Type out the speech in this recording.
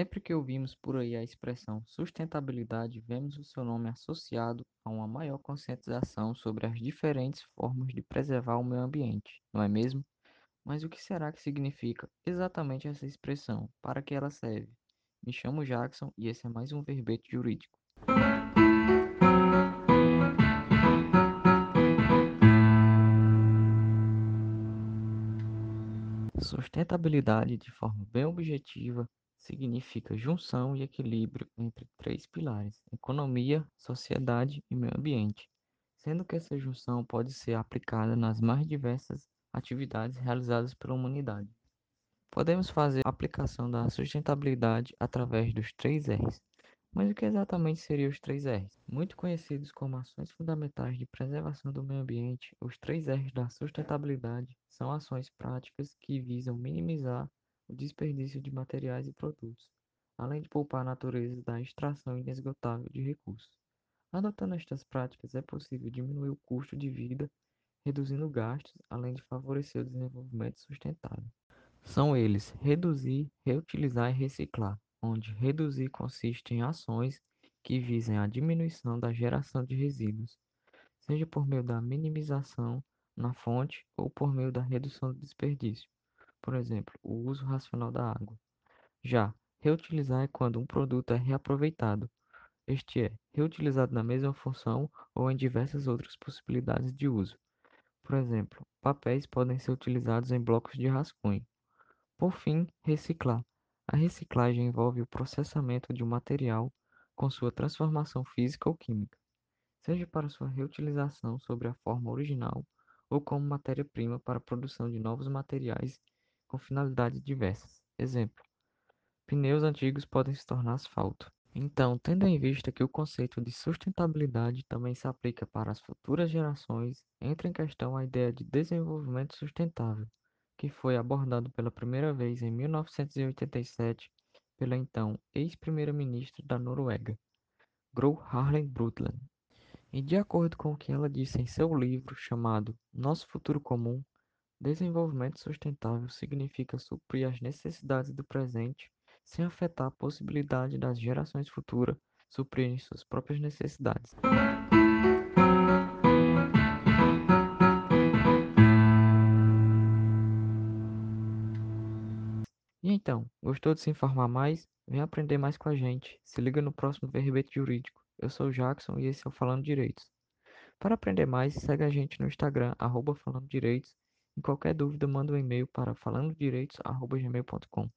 Sempre que ouvimos por aí a expressão sustentabilidade, vemos o seu nome associado a uma maior conscientização sobre as diferentes formas de preservar o meio ambiente, não é mesmo? Mas o que será que significa exatamente essa expressão? Para que ela serve? Me chamo Jackson e esse é mais um verbete jurídico. Sustentabilidade, de forma bem objetiva, significa junção e equilíbrio entre três pilares: economia, sociedade e meio ambiente, sendo que essa junção pode ser aplicada nas mais diversas atividades realizadas pela humanidade. Podemos fazer a aplicação da sustentabilidade através dos três R's. Mas o que exatamente seriam os três R's? Muito conhecidos como ações fundamentais de preservação do meio ambiente, os três R's da sustentabilidade são ações práticas que visam minimizar o desperdício de materiais e produtos, além de poupar a natureza da extração inesgotável de recursos. Adotando estas práticas, é possível diminuir o custo de vida, reduzindo gastos, além de favorecer o desenvolvimento sustentável. São eles reduzir, reutilizar e reciclar, onde reduzir consiste em ações que visem a diminuição da geração de resíduos, seja por meio da minimização na fonte ou por meio da redução do desperdício, por exemplo, o uso racional da água. Já reutilizar é quando um produto é reaproveitado, este é, reutilizado na mesma função ou em diversas outras possibilidades de uso. Por exemplo, papéis podem ser utilizados em blocos de rascunho. Por fim, reciclar. A reciclagem envolve o processamento de um material com sua transformação física ou química, seja para sua reutilização sobre a forma original ou como matéria-prima para a produção de novos materiais com finalidades diversas. Exemplo: pneus antigos podem se tornar asfalto. Então, tendo em vista que o conceito de sustentabilidade também se aplica para as futuras gerações, entra em questão a ideia de desenvolvimento sustentável, que foi abordado pela primeira vez em 1987 pela então ex-primeira-ministra da Noruega, Gro Harlem Brundtland. E de acordo com o que ela disse em seu livro chamado Nosso Futuro Comum, desenvolvimento sustentável significa suprir as necessidades do presente sem afetar a possibilidade das gerações futuras suprirem suas próprias necessidades. E então, gostou de se informar mais? Vem aprender mais com a gente. Se liga no próximo Verbete Jurídico. Eu sou o Jackson e esse é o Falando Direitos. Para aprender mais, segue a gente no Instagram, arroba Falando Direitos. Qualquer dúvida, manda um e-mail para falandodireitos.gmail.com.